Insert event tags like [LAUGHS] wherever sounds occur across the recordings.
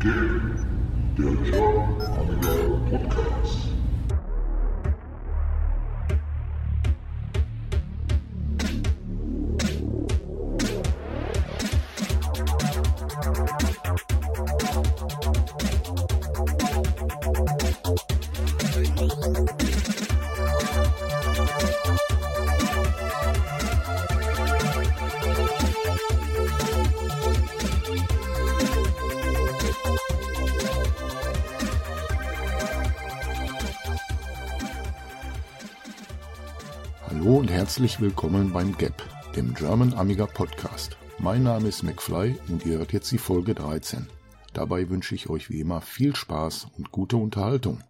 Game, der German Amiga Podcast. Herzlich willkommen beim GAP, dem German Amiga Podcast. Mein Name ist McFly und ihr hört jetzt die Folge 13. Dabei wünsche ich euch wie immer viel Spaß und gute Unterhaltung.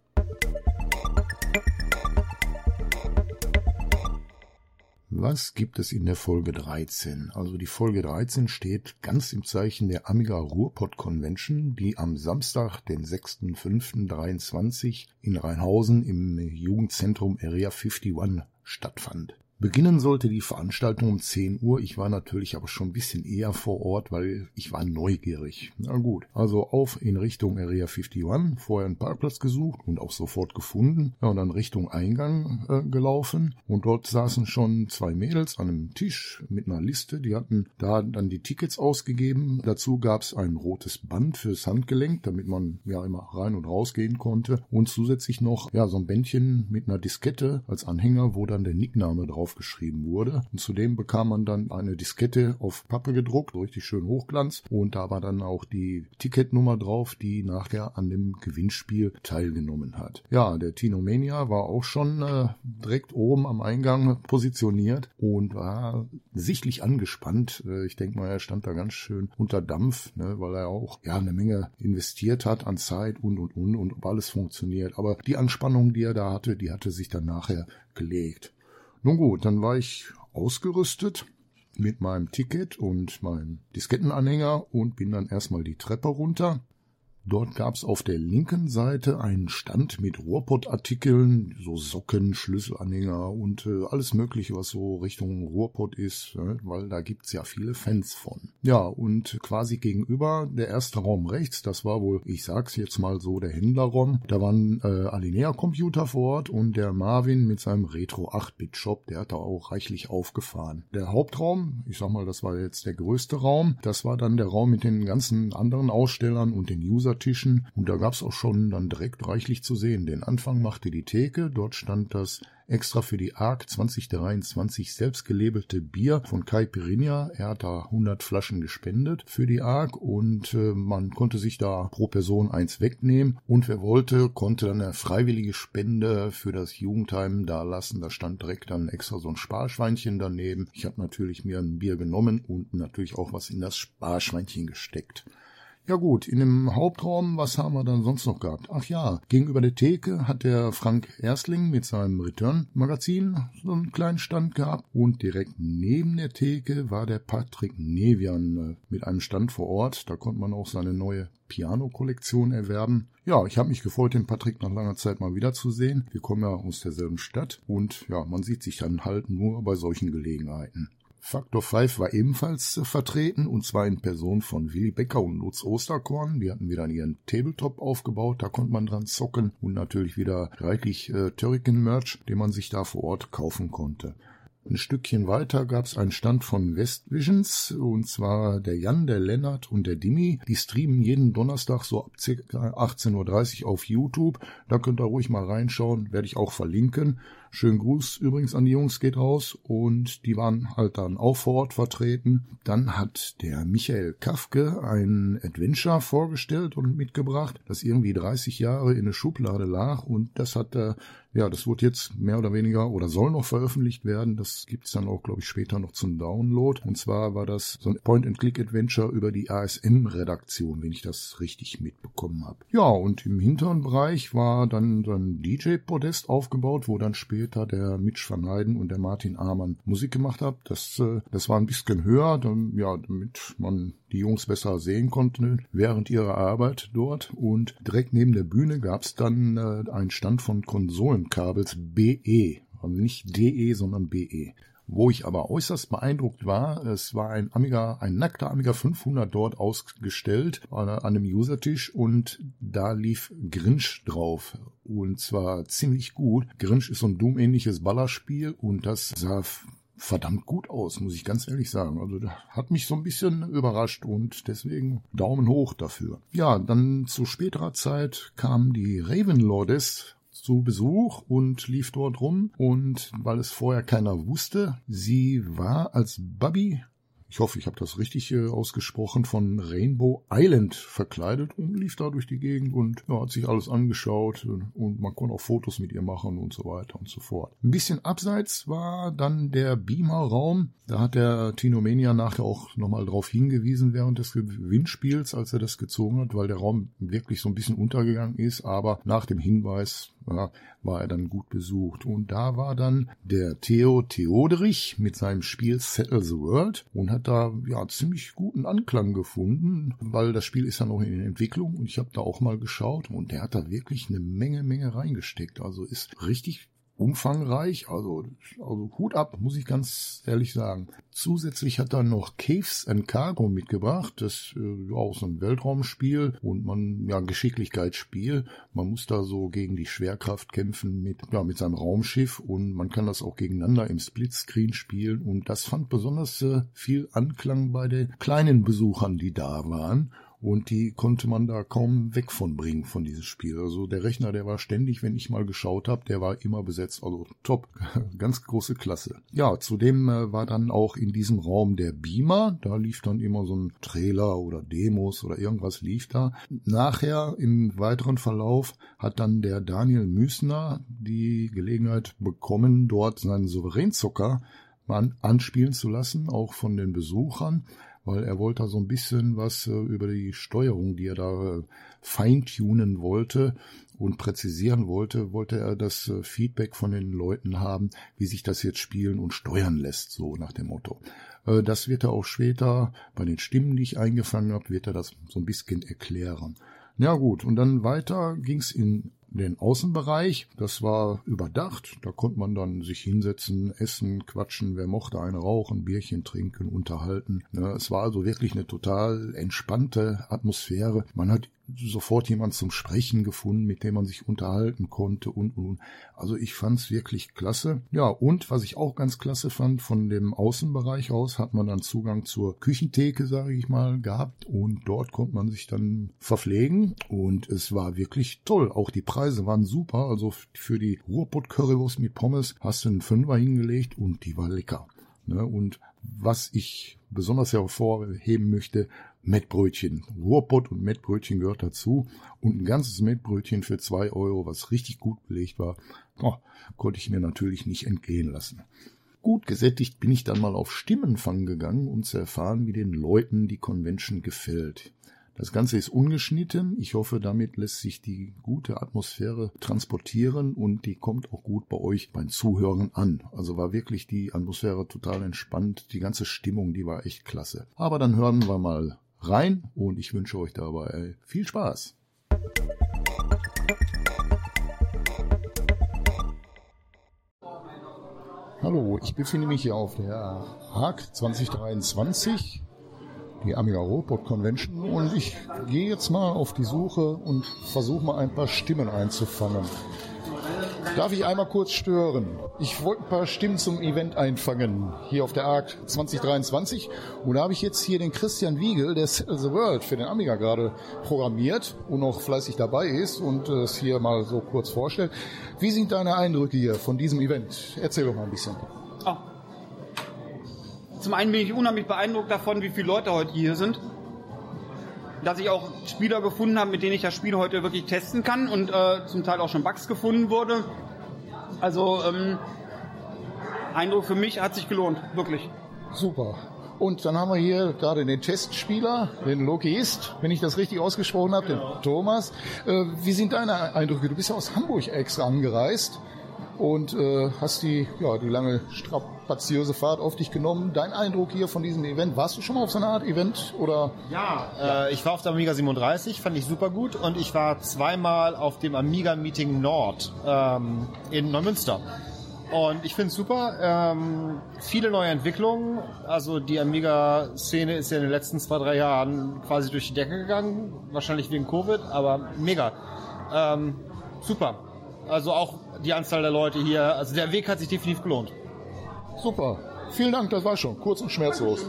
Was gibt es in der Folge 13? Also die Folge 13 steht ganz im Zeichen der Amiga Ruhrpott Convention, die am Samstag, den 6.5.23 in Rheinhausen im Jugendzentrum Area 51 stattfand. Beginnen sollte die Veranstaltung um 10 Uhr. Ich war natürlich aber schon ein bisschen eher vor Ort, weil ich war neugierig. Na gut, also auf in Richtung Area 51, vorher einen Parkplatz gesucht und auch sofort gefunden. Ja, und dann Richtung Eingang äh, gelaufen und dort saßen schon zwei Mädels an einem Tisch mit einer Liste. Die hatten da dann die Tickets ausgegeben. Dazu gab es ein rotes Band fürs Handgelenk, damit man ja immer rein und raus gehen konnte und zusätzlich noch ja so ein Bändchen mit einer Diskette als Anhänger, wo dann der Nickname drauf aufgeschrieben wurde. Und zudem bekam man dann eine Diskette auf Pappe gedruckt, richtig schön Hochglanz. Und da war dann auch die Ticketnummer drauf, die nachher an dem Gewinnspiel teilgenommen hat. Ja, der Tinomania war auch schon äh, direkt oben am Eingang positioniert und war sichtlich angespannt. Äh, ich denke mal, er stand da ganz schön unter Dampf, ne, weil er auch ja eine Menge investiert hat an Zeit und und und und ob alles funktioniert. Aber die Anspannung, die er da hatte, die hatte sich dann nachher gelegt. Nun gut, dann war ich ausgerüstet mit meinem Ticket und meinem Diskettenanhänger und bin dann erstmal die Treppe runter. Dort gab's auf der linken Seite einen Stand mit Ruhrpott-Artikeln, so Socken, Schlüsselanhänger und äh, alles Mögliche, was so Richtung Ruhrpott ist, äh, weil da gibt's ja viele Fans von. Ja, und quasi gegenüber der erste Raum rechts, das war wohl, ich sag's jetzt mal so, der Händlerraum. Da waren äh, Alinea-Computer vor Ort und der Marvin mit seinem Retro 8-Bit-Shop, der hat da auch reichlich aufgefahren. Der Hauptraum, ich sag mal, das war jetzt der größte Raum, das war dann der Raum mit den ganzen anderen Ausstellern und den User Tischen und da gab's auch schon dann direkt reichlich zu sehen. Den Anfang machte die Theke, dort stand das extra für die ARC 2023 selbst gelabelte Bier von Kai Pirinha. Er hat da 100 Flaschen gespendet für die ARC und äh, man konnte sich da pro Person eins wegnehmen und wer wollte, konnte dann eine freiwillige Spende für das Jugendheim da lassen. Da stand direkt dann extra so ein Sparschweinchen daneben. Ich habe natürlich mir ein Bier genommen und natürlich auch was in das Sparschweinchen gesteckt. Ja gut, in dem Hauptraum, was haben wir dann sonst noch gehabt? Ach ja, gegenüber der Theke hat der Frank Erstling mit seinem Return-Magazin so einen kleinen Stand gehabt und direkt neben der Theke war der Patrick Nevian äh, mit einem Stand vor Ort. Da konnte man auch seine neue Piano-Kollektion erwerben. Ja, ich habe mich gefreut, den Patrick nach langer Zeit mal wiederzusehen. Wir kommen ja aus derselben Stadt und ja, man sieht sich dann halt nur bei solchen Gelegenheiten. Faktor 5 war ebenfalls äh, vertreten, und zwar in Person von Willy Becker und Lutz Osterkorn. Die hatten wieder ihren Tabletop aufgebaut, da konnte man dran zocken und natürlich wieder reichlich äh, Turrican-Merch, den man sich da vor Ort kaufen konnte. Ein Stückchen weiter gab's einen Stand von Westvisions, und zwar der Jan, der Lennart und der Dimi. Die streamen jeden Donnerstag so ab ca. 18.30 Uhr auf YouTube. Da könnt ihr ruhig mal reinschauen, werde ich auch verlinken. Schönen Gruß übrigens an die Jungs geht raus und die waren halt dann auch vor Ort vertreten. Dann hat der Michael Kafke ein Adventure vorgestellt und mitgebracht, das irgendwie 30 Jahre in der Schublade lag und das hat er ja, das wird jetzt mehr oder weniger oder soll noch veröffentlicht werden. Das gibt's dann auch, glaube ich, später noch zum Download. Und zwar war das so ein Point-and-Click-Adventure über die ASM-Redaktion, wenn ich das richtig mitbekommen habe. Ja, und im hinteren Bereich war dann so ein DJ-Podest aufgebaut, wo dann später der Mitch van Heiden und der Martin Amann Musik gemacht haben. Das, äh, das war ein bisschen höher, dann, ja, damit man die Jungs besser sehen konnte während ihrer Arbeit dort. Und direkt neben der Bühne gab's dann äh, einen Stand von Konsolenkabels BE. Also nicht DE, sondern BE. Wo ich aber äußerst beeindruckt war, es war ein Amiga, ein nackter Amiga 500 dort ausgestellt an einem Usertisch und da lief Grinch drauf. Und zwar ziemlich gut. Grinch ist so ein Doom-ähnliches Ballerspiel und das sah verdammt gut aus, muss ich ganz ehrlich sagen. Also hat mich so ein bisschen überrascht und deswegen Daumen hoch dafür. Ja, dann zu späterer Zeit kam die Ravenlordes zu Besuch und lief dort rum und weil es vorher keiner wusste, sie war als Bubby ich hoffe, ich habe das richtig äh, ausgesprochen, von Rainbow Island verkleidet und lief da durch die Gegend und ja, hat sich alles angeschaut äh, und man konnte auch Fotos mit ihr machen und so weiter und so fort. Ein bisschen abseits war dann der Beamer-Raum. Da hat der Tinomania nachher auch nochmal drauf hingewiesen während des Gewinnspiels, als er das gezogen hat, weil der Raum wirklich so ein bisschen untergegangen ist, aber nach dem Hinweis ja, war er dann gut besucht. Und da war dann der Theo Theoderich mit seinem Spiel Settle the World und hat da ja ziemlich guten Anklang gefunden, weil das Spiel ist ja noch in Entwicklung und ich habe da auch mal geschaut und der hat da wirklich eine Menge, Menge reingesteckt. Also ist richtig umfangreich, also, also Hut ab, muss ich ganz ehrlich sagen. Zusätzlich hat er noch Caves and Cargo mitgebracht, das äh, auch so ein Weltraumspiel und man, ja, Geschicklichkeitsspiel. Man muss da so gegen die Schwerkraft kämpfen mit, ja, mit seinem Raumschiff und man kann das auch gegeneinander im Splitscreen spielen und das fand besonders äh, viel Anklang bei den kleinen Besuchern, die da waren und die konnte man da kaum weg von bringen von diesem Spiel. Also der Rechner, der war ständig, wenn ich mal geschaut habe, der war immer besetzt. Also top, [LAUGHS] ganz große Klasse. Ja, zudem äh, war dann auch in diesem Raum der Beamer. Da lief dann immer so ein Trailer oder Demos oder irgendwas lief da. Nachher im weiteren Verlauf hat dann der Daniel Müsner die Gelegenheit bekommen, dort seinen Souveränzocker mal anspielen zu lassen, auch von den Besuchern weil er wollte so ein bisschen was äh, über die Steuerung, die er da äh, feintunen wollte und präzisieren wollte, wollte er das äh, Feedback von den Leuten haben, wie sich das jetzt spielen und steuern lässt, so nach dem Motto. Das wird er auch später bei den Stimmen, die ich eingefangen habe, wird er das so ein bisschen erklären. Ja gut, und dann weiter ging's in den Außenbereich. Das war überdacht. Da konnte man dann sich hinsetzen, essen, quatschen. Wer mochte, eine rauchen, Bierchen trinken, unterhalten. Es war also wirklich eine total entspannte Atmosphäre. Man hat sofort jemand zum Sprechen gefunden, mit dem man sich unterhalten konnte und, und, und. Also ich fand's wirklich klasse. Ja, und was ich auch ganz klasse fand, von dem Außenbereich aus hat man dann Zugang zur Küchentheke, sage ich mal, gehabt und dort konnte man sich dann verpflegen und es war wirklich toll. Auch die Preise waren super. Also für die Ruhrpott Currywurst mit Pommes hast du einen Fünfer hingelegt und die war lecker. Ne? Und was ich besonders hervorheben möchte, Mettbrötchen. Ruhrpott und Mettbrötchen gehört dazu. Und ein ganzes Mettbrötchen für zwei Euro, was richtig gut belegt war, oh, konnte ich mir natürlich nicht entgehen lassen. Gut gesättigt bin ich dann mal auf Stimmenfang gegangen, um zu erfahren, wie den Leuten die Convention gefällt. Das Ganze ist ungeschnitten. Ich hoffe, damit lässt sich die gute Atmosphäre transportieren und die kommt auch gut bei euch beim Zuhören an. Also war wirklich die Atmosphäre total entspannt. Die ganze Stimmung, die war echt klasse. Aber dann hören wir mal rein und ich wünsche euch dabei viel Spaß. Hallo, ich befinde mich hier auf der Haag 2023, die Amiga Robot Convention und ich gehe jetzt mal auf die Suche und versuche mal ein paar Stimmen einzufangen. Darf ich einmal kurz stören? Ich wollte ein paar Stimmen zum Event einfangen, hier auf der ARC 2023. Und da habe ich jetzt hier den Christian Wiegel, der Settle the World für den Amiga gerade programmiert und noch fleißig dabei ist und es hier mal so kurz vorstellt. Wie sind deine Eindrücke hier von diesem Event? Erzähl doch mal ein bisschen. Zum einen bin ich unheimlich beeindruckt davon, wie viele Leute heute hier sind dass ich auch Spieler gefunden habe, mit denen ich das Spiel heute wirklich testen kann und äh, zum Teil auch schon Bugs gefunden wurde. Also ähm, Eindruck für mich hat sich gelohnt, wirklich. Super. Und dann haben wir hier gerade den Testspieler, den Logist, wenn ich das richtig ausgesprochen habe, genau. den Thomas. Äh, wie sind deine Eindrücke? Du bist ja aus Hamburg extra angereist und äh, hast die, ja, die lange strapaziöse Fahrt auf dich genommen. Dein Eindruck hier von diesem Event, warst du schon mal auf so einer Art Event oder? Ja, ja. Äh, ich war auf der Amiga 37, fand ich super gut und ich war zweimal auf dem Amiga Meeting Nord ähm, in Neumünster. Und ich finde es super. Ähm, viele neue Entwicklungen. Also die Amiga-Szene ist ja in den letzten zwei, drei Jahren quasi durch die Decke gegangen. Wahrscheinlich wegen Covid, aber mega. Ähm, super. Also auch die Anzahl der Leute hier. Also der Weg hat sich definitiv gelohnt. Super. Vielen Dank, das war schon. Kurz und schmerzlos.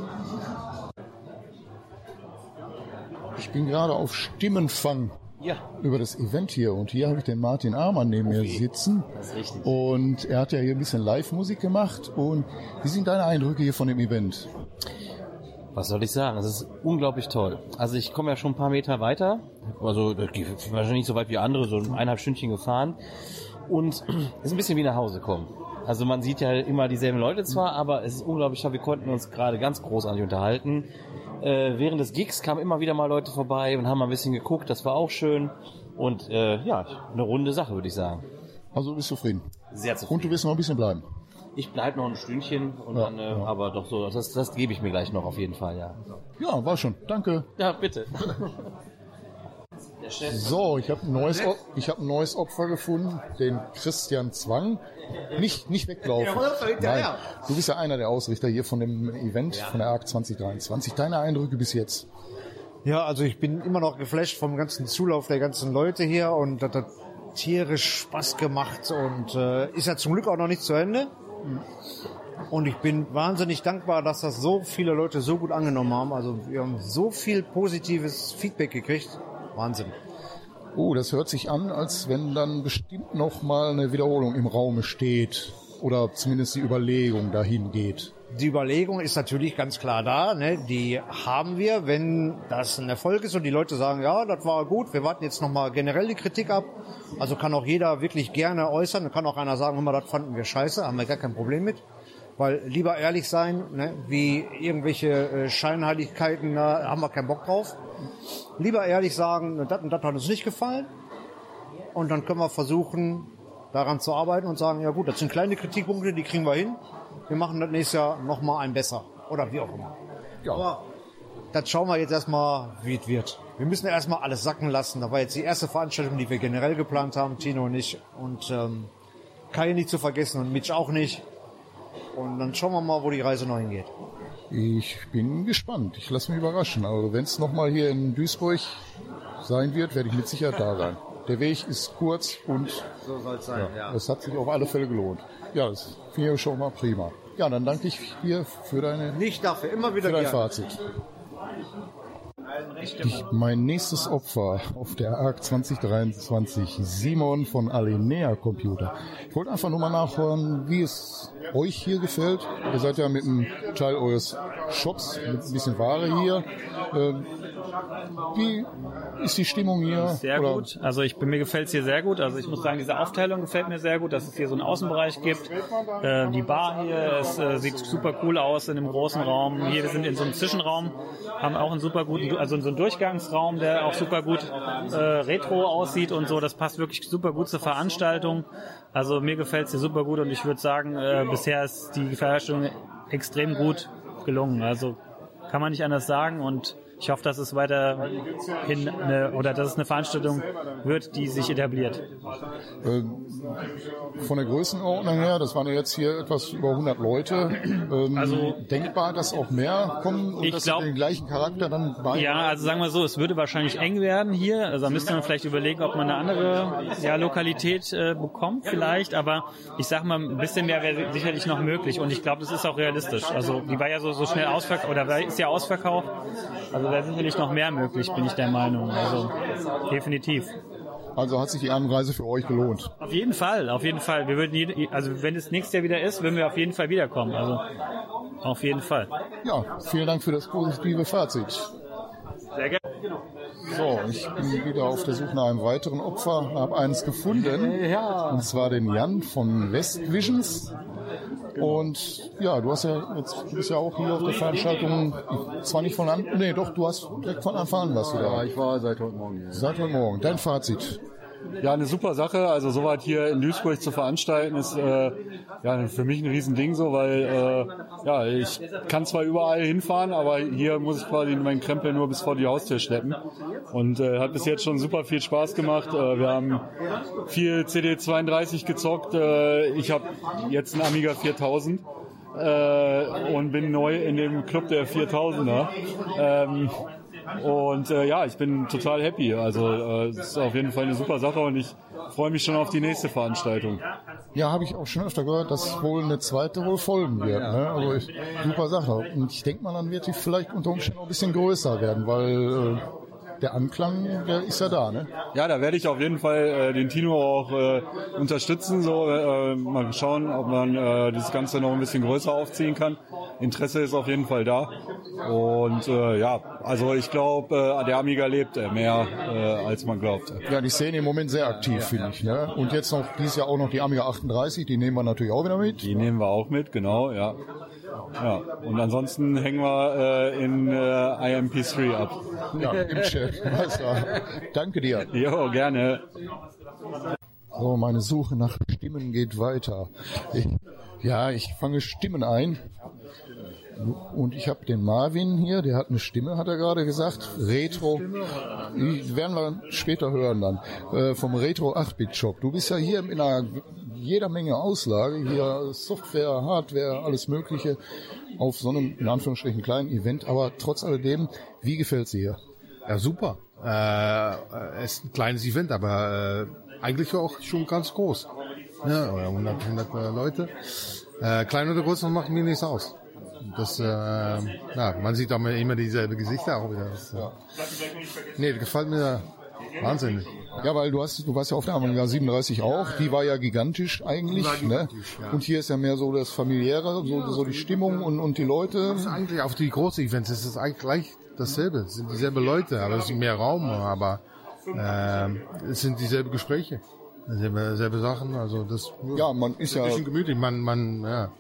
Ich bin gerade auf Stimmenfang Ja, über das Event hier und hier habe ich den Martin Amann neben mir sitzen. das ist richtig. Und er hat ja hier ein bisschen Live-Musik gemacht. Und wie sind deine Eindrücke hier von dem Event? Was soll ich sagen? Es ist unglaublich toll. Also ich komme ja schon ein paar Meter weiter. Also wahrscheinlich nicht so weit wie andere, so eineinhalb Stündchen gefahren. Und es ist ein bisschen wie nach Hause kommen. Also man sieht ja immer dieselben Leute zwar, aber es ist unglaublich toll. Wir konnten uns gerade ganz großartig unterhalten. Äh, während des Gigs kamen immer wieder mal Leute vorbei und haben mal ein bisschen geguckt. Das war auch schön. Und äh, ja, eine runde Sache, würde ich sagen. Also du bist zufrieden. Sehr Und zufrieden. du wirst noch ein bisschen bleiben. Ich bleibe noch ein Stündchen und Ja, dann, äh, ja. aber doch so, das, das gebe ich mir gleich noch auf jeden Fall, ja. Ja, war schon. Danke. Ja, bitte. Der Chef. So, ich habe ein neues, ich habe ein neues Opfer gefunden, den Christian Zwang. Nicht, nicht weglaufen. Nein, du bist ja einer der Ausrichter hier von dem Event, von der ARC 2023. Deine Eindrücke bis jetzt? Ja, also ich bin immer noch geflasht vom ganzen Zulauf der ganzen Leute hier und das hat tierisch Spaß gemacht und äh, ist ja zum Glück auch noch nicht zu Ende. Und ich bin wahnsinnig dankbar, dass das so viele Leute so gut angenommen haben. Also wir haben so viel positives Feedback gekriegt. Wahnsinn. Oh, das hört sich an, als wenn dann bestimmt noch mal eine Wiederholung im Raume steht oder zumindest die Überlegung dahin geht. Die Überlegung ist natürlich ganz klar da. Ne? Die haben wir, wenn das ein Erfolg ist und die Leute sagen, ja, das war gut, wir warten jetzt nochmal generell die Kritik ab. Also kann auch jeder wirklich gerne äußern. Da kann auch einer sagen, mal, das fanden wir scheiße, haben wir gar kein Problem mit. Weil lieber ehrlich sein, ne? wie irgendwelche äh, Scheinheiligkeiten, da haben wir keinen Bock drauf. Lieber ehrlich sagen, das und das hat uns nicht gefallen. Und dann können wir versuchen, daran zu arbeiten und sagen, ja gut, das sind kleine Kritikpunkte, die kriegen wir hin. Wir machen das nächstes Jahr nochmal ein besser. Oder wie auch immer. Ja. Aber das schauen wir jetzt erstmal, wie es wird. Wir müssen erstmal alles sacken lassen. Da war jetzt die erste Veranstaltung, die wir generell geplant haben, Tino und ich. Und ähm, Kai nicht zu vergessen und Mitch auch nicht. Und dann schauen wir mal, wo die Reise noch hingeht. Ich bin gespannt. Ich lasse mich überraschen. Also wenn es nochmal hier in Duisburg sein wird, werde ich mit Sicherheit da sein. Der Weg ist kurz und So soll es sein, ja, es hat sich auf alle Fälle gelohnt. Ja, das finde ich schon mal prima. Ja, dann danke ich dir für deine Nicht dafür, immer wieder für dein gerne. Fazit. Ich, mein nächstes Opfer auf der ARC 2023, Simon von Alinea Computer. Ich wollte einfach nur mal nachhören, wie es euch hier gefällt. Ihr seid ja mit einem Teil eures Shops, mit ein bisschen Ware hier. Ähm, wie ist die Stimmung hier? Sehr Oder- gut. Also ich, mir gefällt es hier sehr gut. Also ich muss sagen, diese Aufteilung gefällt mir sehr gut, dass es hier so einen Außenbereich gibt. Äh, die Bar hier, es äh, sieht super cool aus in einem großen Raum. Hier, wir sind in so einem Zwischenraum, haben auch einen super guten, also so einen Durchgangsraum, der auch super gut äh, retro aussieht und so. Das passt wirklich super gut zur Veranstaltung. Also mir gefällt es hier super gut und ich würde sagen, äh, bisher ist die Veranstaltung extrem gut gelungen. Also kann man nicht anders sagen und ich hoffe, dass es weiterhin eine, oder dass es eine Veranstaltung wird, die sich etabliert. Ähm, von der Größenordnung her, das waren ja jetzt hier etwas über 100 Leute. Ähm, Also- denkbar, dass auch mehr kommen und Ich dass glaub- den gleichen Charakter dann bei. Ja, also sagen wir so, es würde wahrscheinlich eng werden hier. Also da müsste man vielleicht überlegen, ob man eine andere ja, Lokalität äh, bekommt vielleicht. Aber ich sag mal, ein bisschen mehr wäre sicherlich noch möglich. Und ich glaube, das ist auch realistisch. Also die war ja so, so schnell ausverkauft oder ist ja ausverkauft. Also wäre sicherlich noch mehr möglich, bin ich der Meinung. Also definitiv. Also hat sich die Anreise für euch gelohnt. Auf jeden Fall, auf jeden Fall. Wir würden, also wenn es nächstes Jahr wieder ist, würden wir auf jeden Fall wiederkommen. Also auf jeden Fall. Ja, vielen Dank für das positive Fazit. Sehr gerne. So, ich bin wieder auf der Suche nach einem weiteren Opfer, habe eins gefunden. Und zwar den Jan von West Visions. Und ja, du hast ja jetzt du bist ja auch hier auf der Veranstaltung, zwar nicht von an, nee, doch, du hast direkt von Anfang an was du da. Ja, ich war seit heute Morgen hier. Seit heute Morgen. Dein Fazit. Ja, eine super Sache. Also soweit hier in Duisburg zu veranstalten, ist äh, ja für mich ein Riesending so, weil äh, ja, ich kann zwar überall hinfahren, aber hier muss ich quasi meinen Krempel nur bis vor die Haustür schleppen. Und äh, hat bis jetzt schon super viel Spaß gemacht. Äh, wir haben viel CD32 gezockt. Äh, ich habe jetzt einen Amiga 4000 äh, und bin neu in dem Club der 4000er. Ähm, und äh, ja, ich bin total happy. Also äh, ist auf jeden Fall eine super Sache und ich freue mich schon auf die nächste Veranstaltung. Ja, habe ich auch schon öfter gehört, dass wohl eine zweite wohl folgen wird. Ne? Also ich, super Sache. Und ich denke mal, dann wird die vielleicht unter Umständen auch ein bisschen größer werden, weil äh, der Anklang, der ist ja da, ne? Ja, da werde ich auf jeden Fall äh, den Tino auch äh, unterstützen. So, äh, mal schauen, ob man äh, das Ganze noch ein bisschen größer aufziehen kann. Interesse ist auf jeden Fall da. Und äh, ja, also ich glaube, äh, der Amiga lebt äh, mehr, äh, als man glaubt. Ja, die Szene im Moment sehr aktiv, finde ich. Ne? Und jetzt noch dieses Jahr auch noch die Amiga 38, die nehmen wir natürlich auch wieder mit. Die nehmen wir auch mit, genau, ja. Ja, und ansonsten hängen wir äh, in äh, IMP3 ab. Ja, [LAUGHS] im Chat. Danke dir. Jo, gerne. So, meine Suche nach Stimmen geht weiter. Ich, ja, ich fange Stimmen ein. Und ich habe den Marvin hier, der hat eine Stimme, hat er gerade gesagt. Retro. Die werden wir später hören dann. Äh, vom Retro 8-Bit-Shop. Du bist ja hier in einer jeder Menge Auslage. Hier Software, Hardware, alles Mögliche. Auf so einem, in Anführungsstrichen, kleinen Event. Aber trotz alledem, wie gefällt sie hier? Ja, super. Äh, es ist ein kleines Event, aber äh, eigentlich auch schon ganz groß. Ja, 100, 100 Leute. Äh, klein oder groß, das macht mir nichts aus. Das, äh, ja, man sieht aber immer dieselbe Gesichter auch wieder. Das, ja. Nee, das gefällt mir wahnsinnig. Ja, weil du hast, du warst ja auf der Amiga 37 auch, die war ja gigantisch eigentlich, gigantisch, ne? Und hier ist ja mehr so das familiäre, so, so die Stimmung und, und die Leute. Das ist eigentlich auf die großen Events ist es eigentlich gleich dasselbe. Es sind dieselben Leute, aber es ist mehr Raum, aber äh, es sind dieselben Gespräche. Selbe, selbe Sachen, also das Ja, man ist ein ja, bisschen gemütlich, man, man, ja.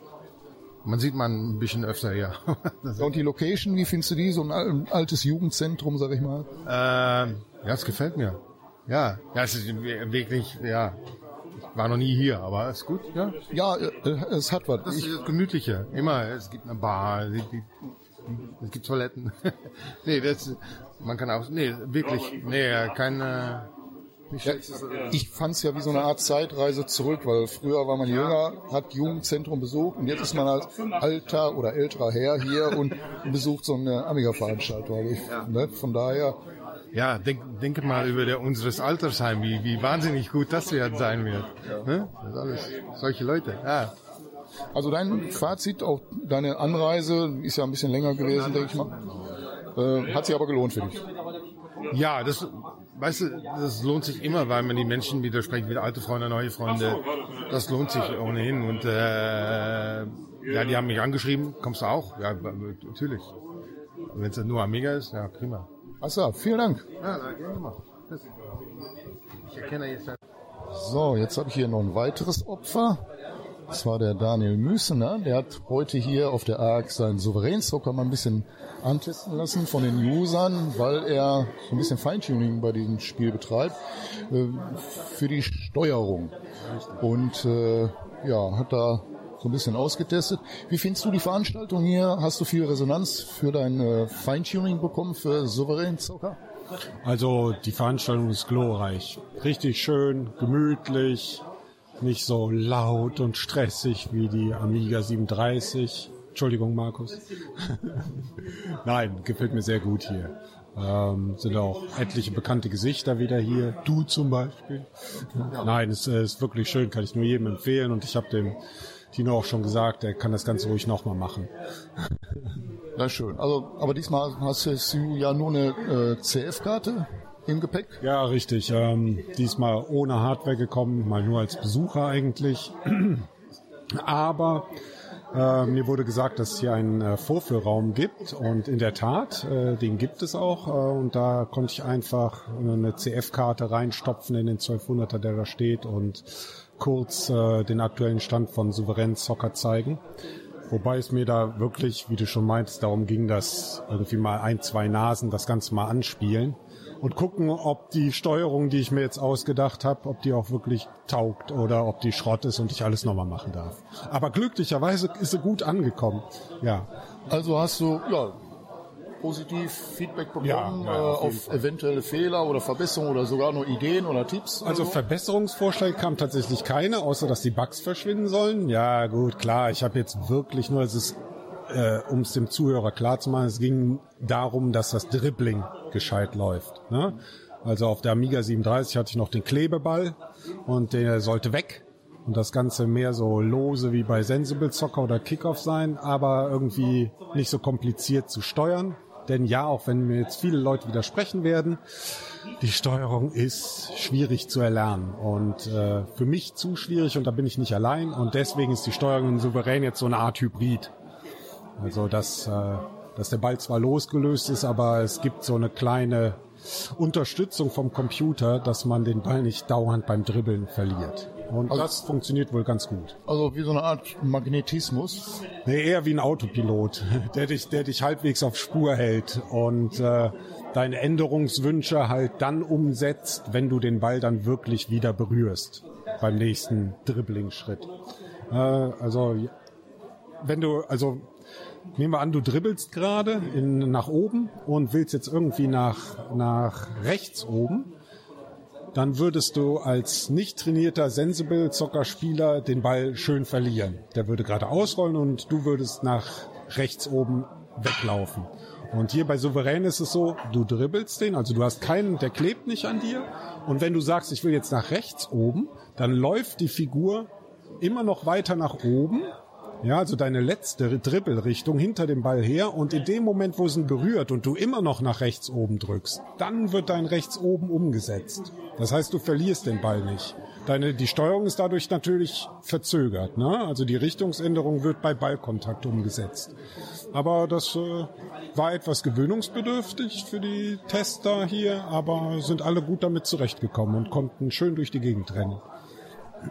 Man sieht man ein bisschen öfter, ja. [LAUGHS] Und die Location, wie findest du die? So ein al- altes Jugendzentrum, sag ich mal. ähm, ja, es gefällt mir. Ja, ja, es ist wirklich, ja. Ich war noch nie hier, aber es ist gut, ja. Ja, äh, es hat was. Das ist das Gemütliche. Immer, es gibt eine Bar, die, die, es gibt Toiletten. [LAUGHS] nee, das, man kann auch, nee, wirklich, nee, keine, Ja, ich fand's ja wie so eine Art Zeitreise zurück, weil früher war man jünger, hat Jugendzentrum besucht und jetzt ist man als alter oder älterer Herr hier und besucht so eine Amiga-Veranstaltung. Also ich, ne, von daher, Ja, denk, denke mal über der, unseres Altersheim, wie, wie wahnsinnig gut das wird sein wird. Ne? Das ist alles, solche Leute. Ja. also dein Fazit, auch deine Anreise ist ja ein bisschen länger gewesen, denke ich mal. Äh, hat sich aber gelohnt für dich. Ja, das, weißt du, das lohnt sich immer, weil man die Menschen widerspricht, mit alte Freunde, neue Freunde. Das lohnt sich ohnehin. Und äh, ja, die haben mich angeschrieben, kommst du auch? Ja, natürlich. Wenn es nur Amiga ist, ja, prima. Achso, vielen Dank. Ja, gerne mal. Ich erkenne jetzt So, jetzt habe ich hier noch ein weiteres Opfer. Das war der Daniel Müsener. Der hat heute hier auf der ARC seinen Souveränzocker mal ein bisschen antesten lassen von den Usern, weil er so ein bisschen Feintuning bei diesem Spiel betreibt äh, für die Steuerung. Und äh, ja, hat da so ein bisschen ausgetestet. Wie findest du die Veranstaltung hier? Hast du viel Resonanz für dein äh, Feintuning bekommen für Souveränzocker? Also die Veranstaltung ist glorreich. Richtig schön, gemütlich, nicht so laut und stressig wie die Amiga 37. Entschuldigung, Markus. [LAUGHS] Nein, gefällt mir sehr gut hier. Ähm, sind auch etliche bekannte Gesichter wieder hier. Du zum Beispiel. Nein, es äh, ist wirklich schön, kann ich nur jedem empfehlen. Und ich habe dem Tino auch schon gesagt, er kann das Ganze ruhig nochmal machen. Na schön. Also, aber diesmal hast du ja nur eine äh, CF-Karte im Gepäck. Ja, richtig. Ähm, diesmal ohne Hardware gekommen, mal nur als Besucher eigentlich. [CLEARS THROAT] Aber äh, mir wurde gesagt, dass es hier einen äh, Vorführraum gibt und in der Tat, äh, den gibt es auch äh, und da konnte ich einfach eine CF-Karte reinstopfen in den 1200er, der da steht und kurz äh, den aktuellen Stand von Souverän Soccer zeigen. Wobei es mir da wirklich, wie du schon meintest, darum ging, dass irgendwie mal ein, zwei Nasen das Ganze mal anspielen und gucken, ob die Steuerung, die ich mir jetzt ausgedacht habe, ob die auch wirklich taugt oder ob die Schrott ist und ich alles nochmal machen darf. Aber glücklicherweise ist sie gut angekommen. Ja. Also hast du ja, positiv Feedback bekommen Ja, ja, äh, auf jeden auf eventuelle Fehler oder Verbesserungen oder sogar nur Ideen oder Tipps? Also so? Verbesserungsvorschläge kamen tatsächlich keine, außer dass die Bugs verschwinden sollen. Ja, gut, klar. Ich habe jetzt wirklich nur, es ist, äh, um es dem Zuhörer klar zu machen, es ging darum, dass das Dribbling gescheit läuft. Ne? Also auf der Amiga 37 hatte ich noch den Klebeball und der sollte weg. Und das Ganze mehr so lose wie bei Sensible Soccer oder Kickoff sein, aber irgendwie nicht so kompliziert zu steuern. Denn ja, auch wenn mir jetzt viele Leute widersprechen werden, die Steuerung ist schwierig zu erlernen und äh, für mich zu schwierig und da bin ich nicht allein und deswegen ist die Steuerung in Souverän jetzt so eine Art Hybrid. Also dass, äh, dass der Ball zwar losgelöst ist, aber es gibt so eine kleine Unterstützung vom Computer, dass man den Ball nicht dauernd beim Dribbeln verliert. Und Also- das funktioniert wohl ganz gut. Also wie so eine Art Magnetismus. Nee, eher wie ein Autopilot, [LAUGHS] der dich, der dich halbwegs auf Spur hält und äh, deine Änderungswünsche halt dann umsetzt, wenn du den Ball dann wirklich wieder berührst beim nächsten Dribbling-Schritt. Äh, also wenn du, also nehmen wir an, du dribbelst gerade nach oben und willst jetzt irgendwie nach, nach rechts oben, dann würdest du als nicht trainierter Sensible Zockerspieler den Ball schön verlieren. Der würde gerade ausrollen und du würdest nach rechts oben weglaufen. Und hier bei Souverän ist es so, du dribbelst den, also du hast keinen, der klebt nicht an dir. Und wenn du sagst, ich will jetzt nach rechts oben, dann läuft die Figur immer noch weiter nach oben. Ja, also deine letzte Dribbelrichtung hinter dem Ball her und in dem Moment, wo es ihn berührt und du immer noch nach rechts oben drückst, dann wird dein rechts oben umgesetzt. Das heißt, du verlierst den Ball nicht. Deine, die Steuerung ist dadurch natürlich verzögert. Ne? Also die Richtungsänderung wird bei Ballkontakt umgesetzt. Aber das äh, war etwas gewöhnungsbedürftig für die Tester hier, aber sind alle gut damit zurechtgekommen und konnten schön durch die Gegend rennen.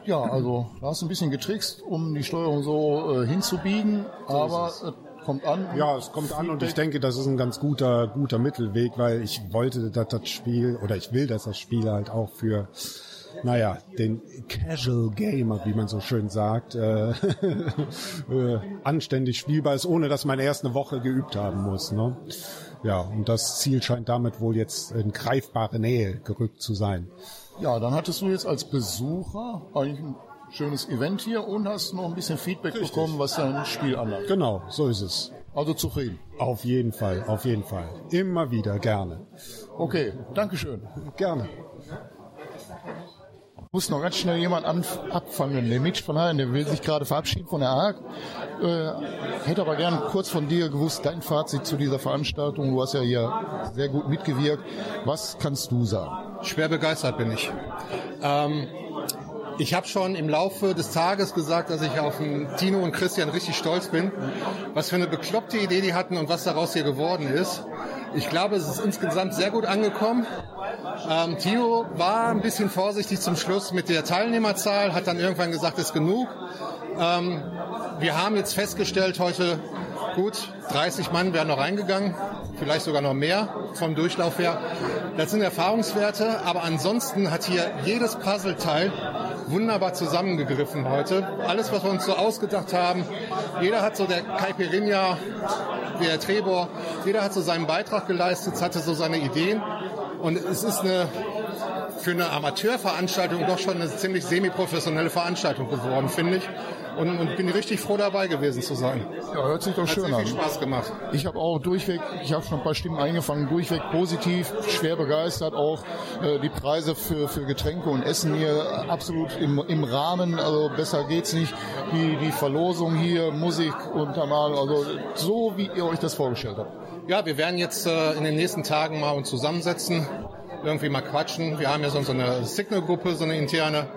Ja, also da hast du ein bisschen getrickst, um die Steuerung so äh, hinzubiegen, aber es kommt an. Ja, es kommt an und ich denke, das ist ein ganz guter, guter Mittelweg, weil ich wollte, dass das Spiel, oder ich will, dass das Spiel halt auch für, naja, den Casual Gamer, wie man so schön sagt, äh, [LAUGHS] äh, anständig spielbar ist, ohne dass man erst eine Woche geübt haben muss. Ne? Ja, und das Ziel scheint damit wohl jetzt in greifbare Nähe gerückt zu sein. Ja, dann hattest du jetzt als Besucher eigentlich ein schönes Event hier und hast noch ein bisschen Feedback bekommen, was dein Spiel anlangt. Genau, so ist es. Also zufrieden. Auf jeden Fall, auf jeden Fall. Immer wieder, gerne. Okay, Dankeschön. Gerne. Muss noch ganz schnell jemand abfangen. Der Mitch von Heiden, der will sich gerade verabschieden von der ARC. Äh, hätte aber gern kurz von dir gewusst, dein Fazit zu dieser Veranstaltung. Du hast ja hier sehr gut mitgewirkt. Was kannst du sagen? Schwer begeistert bin ich. Ähm, ich habe schon im Laufe des Tages gesagt, dass ich auf Tino und Christian richtig stolz bin, was für eine bekloppte Idee die hatten und was daraus hier geworden ist. Ich glaube, es ist insgesamt sehr gut angekommen. Ähm, Tino war ein bisschen vorsichtig zum Schluss mit der Teilnehmerzahl, hat dann irgendwann gesagt, ist genug. Ähm, wir haben jetzt festgestellt heute, gut, 30 Mann wären noch reingegangen, vielleicht sogar noch mehr vom Durchlauf her. Das sind Erfahrungswerte, aber ansonsten hat hier jedes Puzzleteil wunderbar zusammengegriffen heute. Alles, was wir uns so ausgedacht haben, jeder hat so der Caipirinha, der Trebor, jeder hat so seinen Beitrag geleistet, hatte so seine Ideen. Und es ist eine für eine Amateurveranstaltung doch schon eine ziemlich semi-professionelle Veranstaltung geworden, finde ich. Und, und bin richtig froh dabei gewesen zu sein. Ja, hört sich doch Hat schön an. viel Spaß gemacht. Ich habe auch durchweg, ich habe schon ein paar Stimmen eingefangen, durchweg positiv, schwer begeistert. Auch äh, die Preise für, für Getränke und Essen hier absolut im, im Rahmen, also besser geht's nicht. Die, die Verlosung hier, Musik untermalen, also so wie ihr euch das vorgestellt habt. Ja, wir werden jetzt äh, in den nächsten Tagen mal uns zusammensetzen, irgendwie mal quatschen. Wir haben ja so so eine Signal-Gruppe, so eine interne.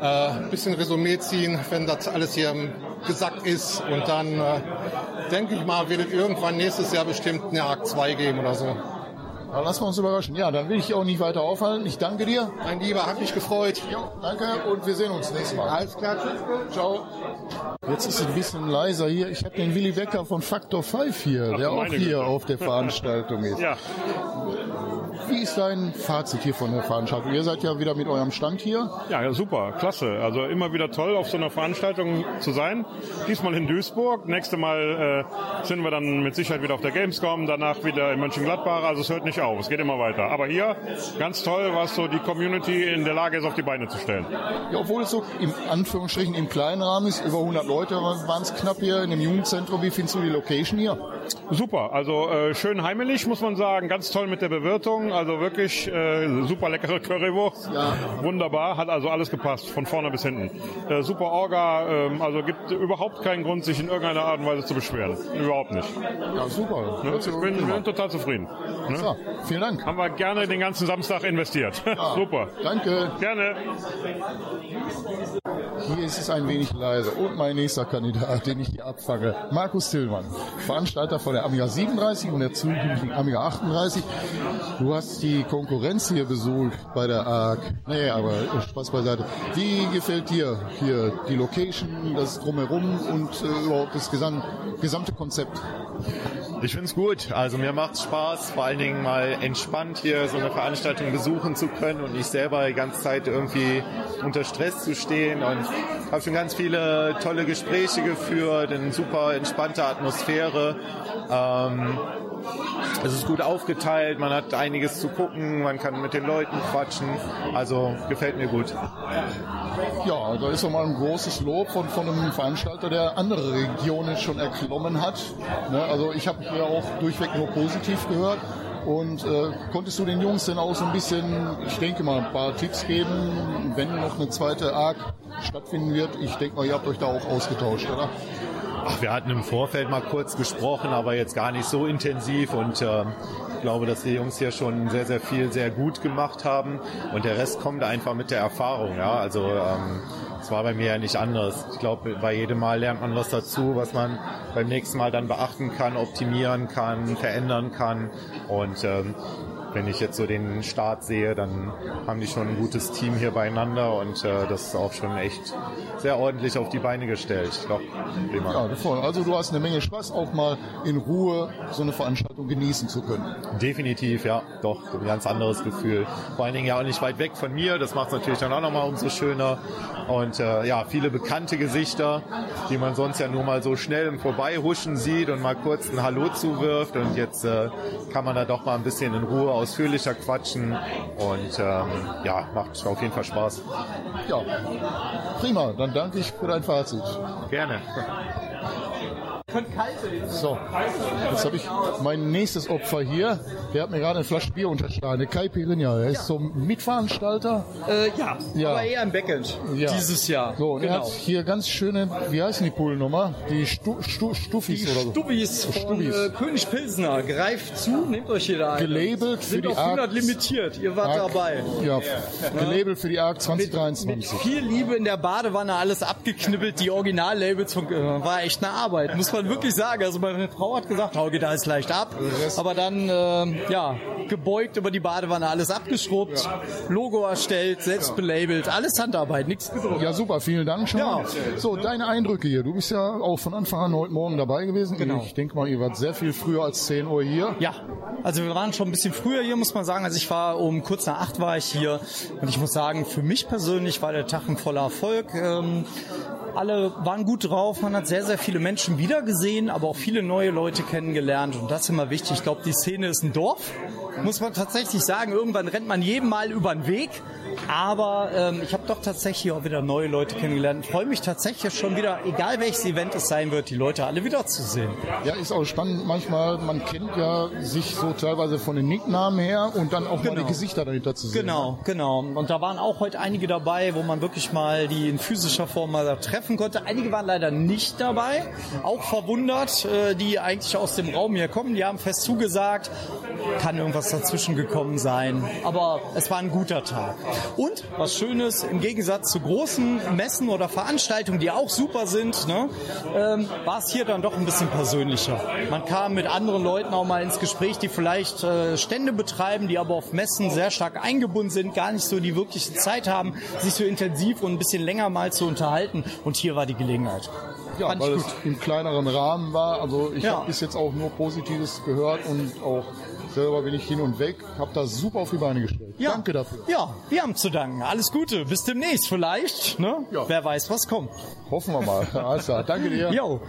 Äh, ein bisschen Resümee ziehen, wenn das alles hier gesagt ist. Und dann äh, denke ich mal, wird es irgendwann nächstes Jahr bestimmt eine Arc 2 geben oder so. Da lassen wir uns überraschen. Ja, dann will ich auch nicht weiter aufhalten. Ich danke dir. Mein Lieber, hat mich gefreut. Ja, danke und wir sehen uns nächstes Mal. Alles klar, tschüss. Ciao. Jetzt ist es ein bisschen leiser hier. Ich habe den Willi Becker von Factor 5 hier, der auch hier Güte. auf der Veranstaltung ist. Ja, Wie ist dein Fazit hier von der Veranstaltung? Ihr seid ja wieder mit eurem Stand hier. ja, super, klasse. Also immer wieder toll, auf so einer Veranstaltung zu sein. Diesmal in Duisburg. Nächste Mal äh, sind wir dann mit Sicherheit wieder auf der Gamescom, danach wieder in Mönchengladbach. Also es hört nicht auf, es geht immer weiter. Aber hier ganz toll, was so die Community in der Lage ist, auf die Beine zu stellen. Ja, obwohl es so im Anführungsstrichen im kleinen Rahmen ist, über 100 Leute waren es knapp hier in dem Jugendzentrum. Wie findest du die Location hier? Super, also äh, schön heimelig, muss man sagen. Ganz toll mit der Bewirtung. Also wirklich äh, super leckere Currywurst. Ja. Wunderbar, hat also alles gepasst, von vorne bis hinten. Äh, super Orga, ähm, also gibt überhaupt keinen Grund, sich in irgendeiner Art und Weise zu beschweren. Überhaupt nicht. Ja, super. Ne? Ich bin, bin total zufrieden. Ne? So, vielen Dank. Haben wir gerne den ganzen Samstag investiert. [LAUGHS] super. Danke. Gerne. Hier ist es ein wenig leise. Und mein nächster Kandidat, den ich hier abfange, Markus Tillmann, Veranstalter von der Amiga 37 und der zukünftigen Amiga 38. Du hast die Konkurrenz hier besucht bei der ARC. Nee, aber Spaß beiseite. Wie gefällt dir hier die Location, das Drumherum und äh, überhaupt das gesam gesamte Konzept? Ich finde es gut. Also mir macht Spaß, vor allen Dingen mal entspannt hier so eine Veranstaltung besuchen zu können und nicht selber die ganze Zeit irgendwie unter Stress zu stehen. Und habe schon ganz viele tolle Gespräche geführt, eine super entspannte Atmosphäre. Ähm, es ist gut aufgeteilt, man hat einiges zu gucken, man kann mit den Leuten quatschen. Also gefällt mir gut. Ja, da ist doch mal ein großes Lob von, von einem Veranstalter, der andere Regionen schon erklommen hat. Ne, also ich habe ja auch durchweg nur positiv gehört. Und äh, konntest du den Jungs denn auch so ein bisschen, ich denke mal, ein paar Tipps geben, wenn noch eine zweite ARC stattfinden wird? Ich denke mal, ihr habt euch da auch ausgetauscht, oder? Ach, wir hatten im Vorfeld mal kurz gesprochen, aber jetzt gar nicht so intensiv und ähm, ich glaube, dass die Jungs hier schon sehr, sehr viel sehr gut gemacht haben und der Rest kommt einfach mit der Erfahrung. Ja, also ähm, es war bei mir ja nicht anders. Ich glaube, bei jedem Mal lernt man was dazu, was man beim nächsten Mal dann beachten kann, optimieren kann, verändern kann und ähm, wenn ich jetzt so den Start sehe, dann haben die schon ein gutes Team hier beieinander und äh, das ist auch schon echt sehr ordentlich auf die Beine gestellt. Doch, prima. Ja, voll. Also du hast eine Menge Spaß, auch mal in Ruhe so eine Veranstaltung genießen zu können. Definitiv, ja, doch, ein ganz anderes Gefühl. Vor allen Dingen ja auch nicht weit weg von mir, das macht es natürlich dann auch nochmal umso schöner. Und äh, ja, viele bekannte Gesichter, die man sonst ja nur mal so schnell im Vorbeihuschen sieht und mal kurz ein Hallo zuwirft. Und jetzt äh, kann man da doch mal ein bisschen in Ruhe ausführlicher quatschen und ähm, ja, macht auf jeden Fall Spaß. Ja, prima. Dann danke ich für dein Fazit. Gerne. So, jetzt habe ich mein nächstes Opfer hier. Der hat mir gerade eine Flasche Bier unterschlagen. Der Kai Pirinha, der ist so Mitveranstalter. Äh, ja, Ja. aber eher im Backend Ja. dieses Jahr. So, und er genau. hat hier ganz schöne, wie heißen die Poolnummer? Die Stu, Stu, Stuffis Die oder so. Stubbis von Stubbis. äh, König Pilsner. Greift zu, nehmt euch jeder eine. Gelabelt für Sind die auf Arc- 100 limitiert. Ihr wart Arc- dabei. Ja, Ja. gelabelt für die ARC 2023. Viel Liebe in der Badewanne, alles abgeknibbelt. Die Originallabels von, äh, war echt eine Arbeit, muss man wirklich sagen. Also meine Frau hat gesagt, hau geht alles leicht ab. Aber dann, äh, ja, gebeugt über die Badewanne, alles abgeschrubbt, Logo erstellt, selbst belabelt, alles Handarbeit, nichts gedruckt. Ja, super, vielen Dank schon. Ja. mal. So, deine Eindrücke hier. Du bist ja auch von Anfang an heute Morgen dabei gewesen. Genau. Ich denke mal, ihr wart sehr viel früher als 10 Uhr hier. Ja, also wir waren schon ein bisschen früher hier, muss man sagen. Also ich war um kurz nach acht war ich hier und ich muss sagen, für mich persönlich war der Tag ein voller Erfolg. Ähm, alle waren gut drauf, man hat sehr, sehr viele Menschen wiedergesehen, aber auch viele neue Leute kennengelernt und das ist immer wichtig. Ich glaube, die Szene ist ein Dorf, muss man tatsächlich sagen. Irgendwann rennt man jedem Mal über den Weg, aber ähm, ich habe doch tatsächlich auch wieder neue Leute kennengelernt. Freue mich tatsächlich schon wieder, egal welches Event es sein wird, die Leute alle wiederzusehen. Ja, ist auch spannend. Manchmal, man kennt ja sich so teilweise von den Nicknamen her und dann auch mal Genau. die Gesichter dahinter zu sehen. Genau, genau. Und da waren auch heute einige dabei, wo man wirklich mal die in physischer Form mal treffen konnte. Einige waren leider nicht dabei, auch verwundert, äh, die eigentlich aus dem Raum hier kommen. Die haben fest zugesagt, kann irgendwas dazwischen gekommen sein. Aber es war ein guter Tag. Und was Schönes, im Gegensatz zu großen Messen oder Veranstaltungen, die auch super sind, ne, ähm, war es hier dann doch ein bisschen persönlicher. Man kam mit anderen Leuten auch mal ins Gespräch, die vielleicht äh, Stände betreiben, die aber auf Messen sehr stark eingebunden sind, gar nicht so die wirkliche Zeit haben, sich so intensiv und ein bisschen länger mal zu unterhalten. Und hier war die Gelegenheit. Ja, Fand weil es im kleineren Rahmen war. Also ich Ja. habe bis jetzt auch nur Positives gehört und auch selber bin ich hin und weg. Habe da super auf die Beine gestellt. Ja. Danke dafür. Ja, wir haben zu danken. Alles Gute. Bis demnächst vielleicht. Ne? Wer weiß, was kommt. Hoffen wir mal. [LAUGHS] Alles klar. Danke dir. Jo.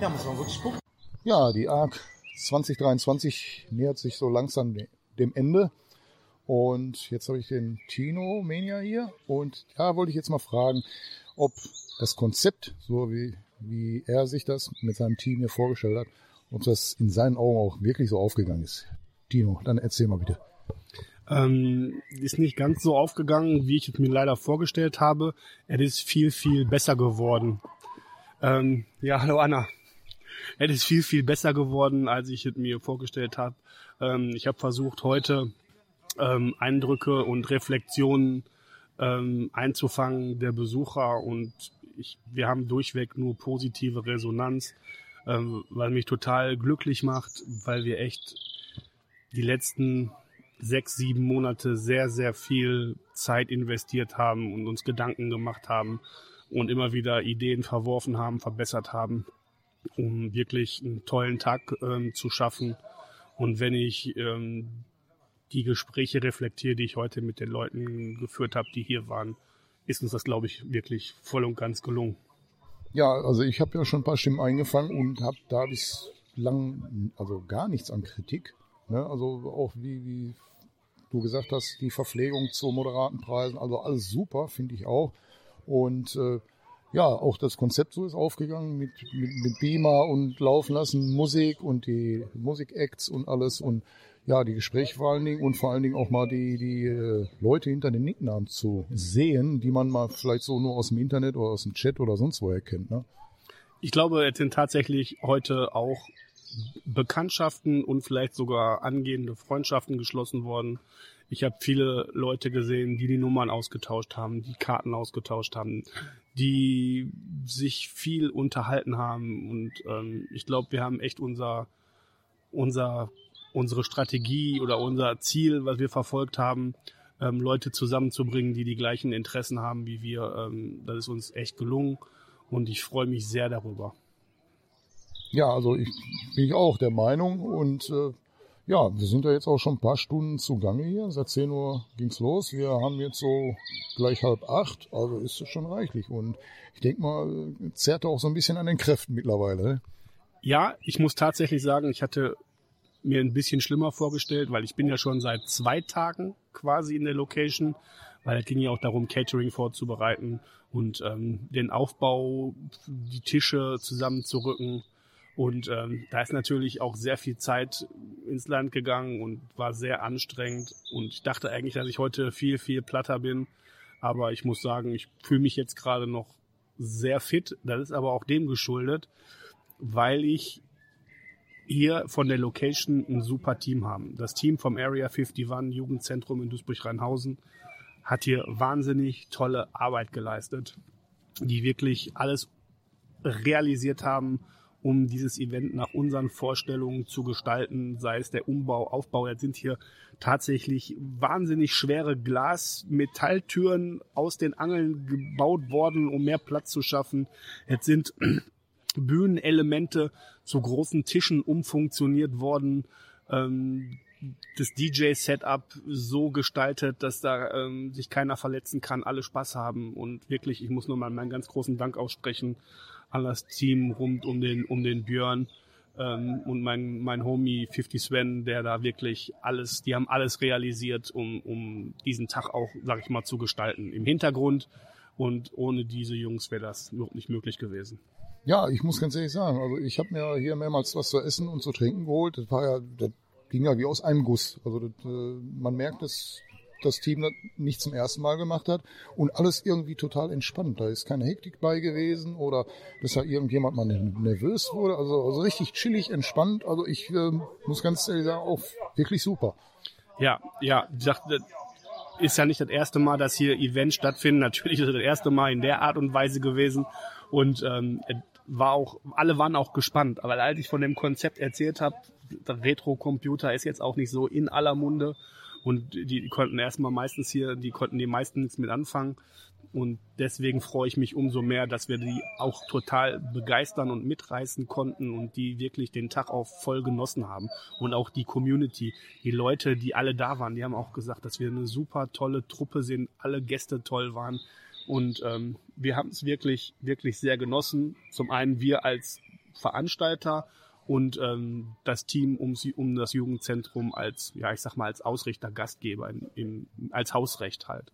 Ja, muss man wirklich gucken. Ja, die ARC 2023 nähert sich so langsam de- dem Ende. Und jetzt habe ich den Tino Mania hier. Und da wollte ich jetzt mal fragen, ob das Konzept, so wie, wie er sich das mit seinem Team hier vorgestellt hat, ob das in seinen Augen auch wirklich so aufgegangen ist. Tino, dann erzähl mal bitte. Ähm, ist nicht ganz so aufgegangen, wie ich es mir leider vorgestellt habe. Es ist viel, viel besser geworden. Ähm, ja, hallo Anna. Es ist viel, viel besser geworden, als ich es mir vorgestellt habe. Ähm, ich habe versucht, heute ähm, Eindrücke und Reflexionen ähm, einzufangen der Besucher und ich, wir haben durchweg nur positive Resonanz, ähm, weil mich total glücklich macht, weil wir echt die letzten sechs, sieben Monate sehr, sehr viel Zeit investiert haben und uns Gedanken gemacht haben und immer wieder Ideen verworfen haben, verbessert haben, um wirklich einen tollen Tag ähm, zu schaffen. Und wenn ich ähm, die Gespräche reflektiere, die ich heute mit den Leuten geführt habe, die hier waren, ist uns das, glaube ich, wirklich voll und ganz gelungen. Ja, also ich habe ja schon ein paar Stimmen eingefangen und habe da bislang also gar nichts an Kritik. Ne? Also auch wie, wie du gesagt hast, die Verpflegung zu moderaten Preisen, also alles super, finde ich auch. Und äh, ja, auch das Konzept so ist aufgegangen mit, mit, mit Beamer und laufen lassen, Musik und die Musikacts und alles und ja, die Gespräche vor allen Dingen und vor allen Dingen auch mal die, die äh, Leute hinter den Nicknamen zu sehen, die man mal vielleicht so nur aus dem Internet oder aus dem Chat oder sonst woher kennt. Ne? Ich glaube, es sind tatsächlich heute auch Bekanntschaften und vielleicht sogar angehende Freundschaften geschlossen worden. Ich habe viele Leute gesehen, die die Nummern ausgetauscht haben, die Karten ausgetauscht haben, die sich viel unterhalten haben. Und ähm, ich glaube, wir haben echt unser, unser, unsere Strategie oder unser Ziel, was wir verfolgt haben, ähm, Leute zusammenzubringen, die die gleichen Interessen haben wie wir. Ähm, das ist uns echt gelungen und ich freue mich sehr darüber. Ja, also ich bin ich auch der Meinung und äh, ja, wir sind ja jetzt auch schon ein paar Stunden zugange hier. Seit 10 Uhr ging's los. Wir haben jetzt so gleich halb acht, also ist es schon reichlich. Und ich denke mal, zerrt auch so ein bisschen an den Kräften mittlerweile. Ne? Ja, ich muss tatsächlich sagen, ich hatte mir ein bisschen schlimmer vorgestellt, weil ich bin ja schon seit zwei Tagen quasi in der Location, weil es ging ja auch darum, Catering vorzubereiten und ähm, den Aufbau, die Tische zusammenzurücken. Und ähm, da ist natürlich auch sehr viel Zeit ins Land gegangen und war sehr anstrengend. Und ich dachte eigentlich, dass ich heute viel, viel platter bin. Aber ich muss sagen, ich fühle mich jetzt gerade noch sehr fit. Das ist aber auch dem geschuldet, weil ich hier von der Location ein super Team haben. Das Team vom Area 51 Jugendzentrum in Duisburg-Rheinhausen hat hier wahnsinnig tolle Arbeit geleistet, die wirklich alles realisiert haben, um dieses Event nach unseren Vorstellungen zu gestalten, sei es der Umbau, Aufbau. Jetzt sind hier tatsächlich wahnsinnig schwere Glas-Metalltüren aus den Angeln gebaut worden, um mehr Platz zu schaffen. Jetzt sind Bühnenelemente zu großen Tischen umfunktioniert worden. Ähm, das DJ-Setup so gestaltet, dass da ähm, sich keiner verletzen kann, alle Spaß haben und wirklich, ich muss nur mal meinen ganz großen Dank aussprechen an das Team rund um den um den Björn ähm, und mein mein Homie 50 Sven, der da wirklich alles, die haben alles realisiert, um um diesen Tag auch, sag ich mal, zu gestalten im Hintergrund und ohne diese Jungs wäre das überhaupt nicht möglich gewesen. Ja, ich muss ganz ehrlich sagen, also ich habe mir hier mehrmals was zu essen und zu trinken geholt. Das war ja, das ging ja wie aus einem Guss. Also das, äh, man merkt, dass das Team das nicht zum ersten Mal gemacht hat und alles irgendwie total entspannt. Da ist keine Hektik bei gewesen oder dass da irgendjemand mal nervös wurde. Also, also richtig chillig, entspannt. Also ich äh, muss ganz ehrlich sagen, auch wirklich super. Ja, ja, wie gesagt, ist ja nicht das erste Mal, dass hier Events stattfinden. Natürlich ist es das erste Mal in der Art und Weise gewesen. Und ähm, war auch, alle waren auch gespannt. Aber als ich von dem Konzept erzählt habe, Retro-Computer ist jetzt auch nicht so in aller Munde. Und die konnten erstmal meistens hier, die konnten die meisten nichts mit anfangen. Und deswegen freue ich mich umso mehr, dass wir die auch total begeistern und mitreißen konnten und die wirklich den Tag auch voll genossen haben. Und auch die Community, die Leute, die alle da waren, die haben auch gesagt, dass wir eine super tolle Truppe sind, alle Gäste toll waren. Und ähm, wir haben es wirklich, wirklich sehr genossen. Zum einen wir als Veranstalter und ähm, das Team um, sie, um das Jugendzentrum als, ja, ich sag mal, als Ausrichter, Gastgeber, in, in, als Hausrecht halt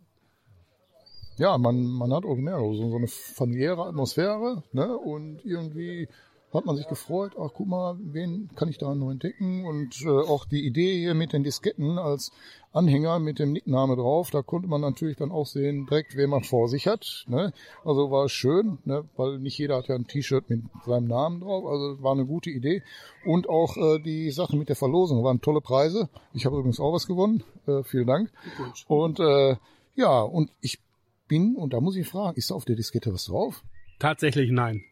ja, man, man hat auch mehr, so, so eine familiäre Atmosphäre, ne? Und irgendwie hat man sich gefreut, ach guck mal, wen kann ich da noch entdecken? Und äh, auch die Idee hier mit den Disketten als Anhänger mit dem Nickname drauf, da konnte man natürlich dann auch sehen, direkt, wen man vor sich hat. Ne? Also war schön, ne? weil nicht jeder hat ja ein T-Shirt mit seinem Namen drauf, also war eine gute Idee. Und auch äh, die Sache mit der Verlosung waren tolle Preise. Ich habe übrigens auch was gewonnen, äh, vielen Dank. Und äh, ja, und ich bin, und da muss ich fragen, ist da auf der Diskette was drauf? Tatsächlich nein.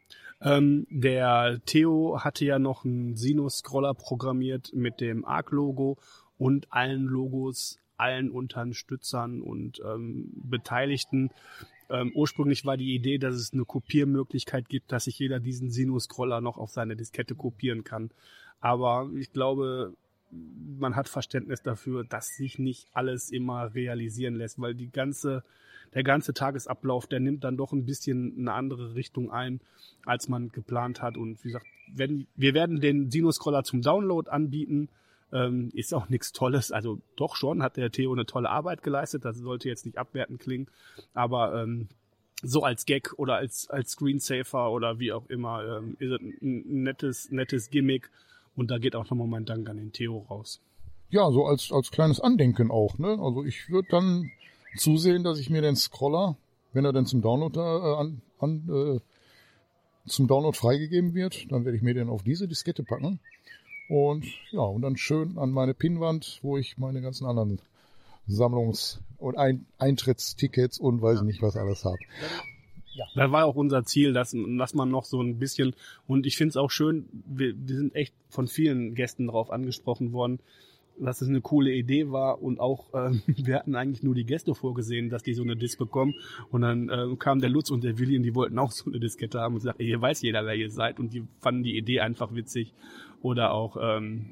Ähm, der Theo hatte ja noch einen Sinus-Scroller programmiert mit dem ARC-Logo und allen Logos, allen Unterstützern und ähm, Beteiligten. Ähm, ursprünglich war die Idee, dass es eine Kopiermöglichkeit gibt, dass sich jeder diesen Sinus-Scroller noch auf seine Diskette kopieren kann. Aber ich glaube, man hat Verständnis dafür, dass sich nicht alles immer realisieren lässt, weil die ganze der ganze Tagesablauf, der nimmt dann doch ein bisschen eine andere Richtung ein, als man geplant hat. Und wie gesagt, wenn, wir werden den Sinus-Scroller zum Download anbieten. Ähm, ist auch nichts Tolles. Also doch schon hat der Theo eine tolle Arbeit geleistet. Das sollte jetzt nicht abwertend klingen. Aber ähm, so als Gag oder als, als Screensaver oder wie auch immer, ähm, ist es ein nettes, nettes Gimmick. Und da geht auch nochmal mein Dank an den Theo raus. Ja, so als, als kleines Andenken auch, ne? Also ich würde dann zusehen, dass ich mir den Scroller, wenn er dann zum Download äh, an, an äh, zum Download freigegeben wird, dann werde ich mir den auf diese Diskette packen. Und ja, und dann schön an meine Pinnwand, wo ich meine ganzen anderen Sammlungs- und Ein Eintrittstickets und weiß ja. nicht was alles habe. Ja. Das war auch unser Ziel, dass, dass man noch so ein bisschen, und ich finde es auch schön, wir, wir sind echt von vielen Gästen darauf angesprochen worden, dass es eine coole Idee war und auch ähm, [LAUGHS] wir hatten eigentlich nur die Gäste vorgesehen, dass die so eine Disc bekommen. Und dann ähm, kam der Lutz und der Willi und die wollten auch [LAUGHS] so eine Diskette haben und sagten, hier weiß jeder, wer ihr seid. Und die fanden die Idee einfach witzig. Oder auch ähm,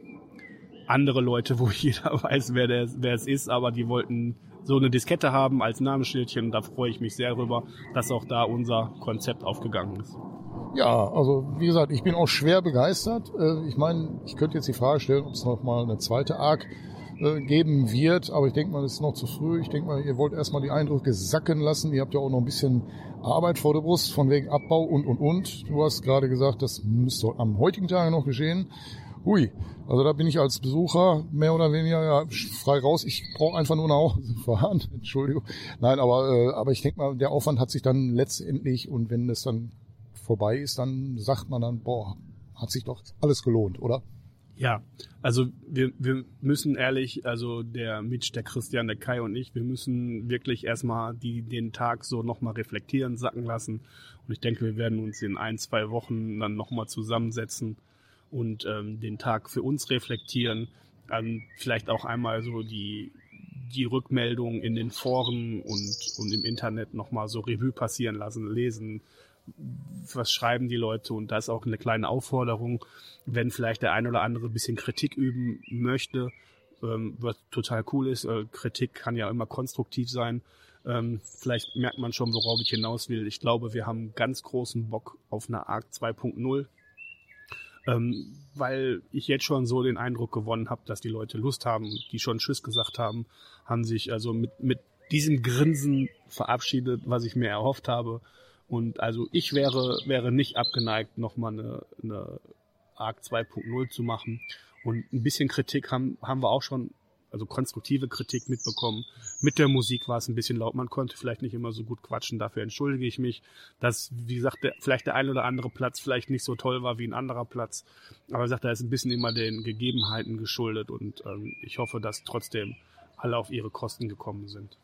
andere Leute, wo [LAUGHS] jeder weiß, wer, der, wer es ist, aber die wollten so eine Diskette haben als Namensschildchen da freue ich mich sehr drüber, dass auch da unser Konzept aufgegangen ist. Ja, also wie gesagt, ich bin auch schwer begeistert. Äh, ich meine, ich könnte jetzt die Frage stellen, ob es noch mal eine zweite Arc äh, geben wird, aber ich denke mal, es ist noch zu früh. Ich denke mal, ihr wollt erstmal die Eindrücke sacken lassen. Ihr habt ja auch noch ein bisschen Arbeit vor der Brust, von wegen Abbau und und und. Du hast gerade gesagt, das müsste am heutigen Tage noch geschehen. Hui, also da bin ich als Besucher mehr oder weniger ja, frei raus. Ich brauche einfach nur nach Hause. [LAUGHS] Entschuldigung. Nein, aber, äh, aber ich denke mal, der Aufwand hat sich dann letztendlich und wenn es dann vorbei ist, dann sagt man dann, boah, hat sich doch alles gelohnt, oder? Ja, also wir, wir müssen ehrlich, also der Mitch, der Christian, der Kai und ich, wir müssen wirklich erstmal die, den Tag so nochmal reflektieren, sacken lassen. Und ich denke, wir werden uns in ein, zwei Wochen dann nochmal zusammensetzen und ähm, den Tag für uns reflektieren. Ähm, vielleicht auch einmal so die, die Rückmeldung in den Foren und, und im Internet nochmal so Revue passieren lassen, lesen, was schreiben die Leute und da ist auch eine kleine Aufforderung, wenn vielleicht der ein oder andere ein bisschen Kritik üben möchte, ähm, was total cool ist. Äh, Kritik kann ja immer konstruktiv sein. Ähm, vielleicht merkt man schon, worauf ich hinaus will. Ich glaube, wir haben ganz großen Bock auf eine ARC 2.0. Ähm, weil ich jetzt schon so den Eindruck gewonnen habe, dass die Leute Lust haben, die schon Tschüss gesagt haben, haben sich also mit, mit diesem Grinsen verabschiedet, was ich mir erhofft habe. Und also ich wäre, wäre nicht abgeneigt, nochmal eine, eine ARC 2.0 zu machen. Und ein bisschen Kritik haben, haben wir auch schon, also konstruktive Kritik mitbekommen. Mit der Musik war es ein bisschen laut. Man konnte vielleicht nicht immer so gut quatschen. Dafür entschuldige ich mich, dass, wie gesagt, der, vielleicht der ein oder andere Platz vielleicht nicht so toll war wie ein anderer Platz. Aber ich sage, da ist ein bisschen immer den Gegebenheiten geschuldet. Und ähm, ich hoffe, dass trotzdem alle auf ihre Kosten gekommen sind.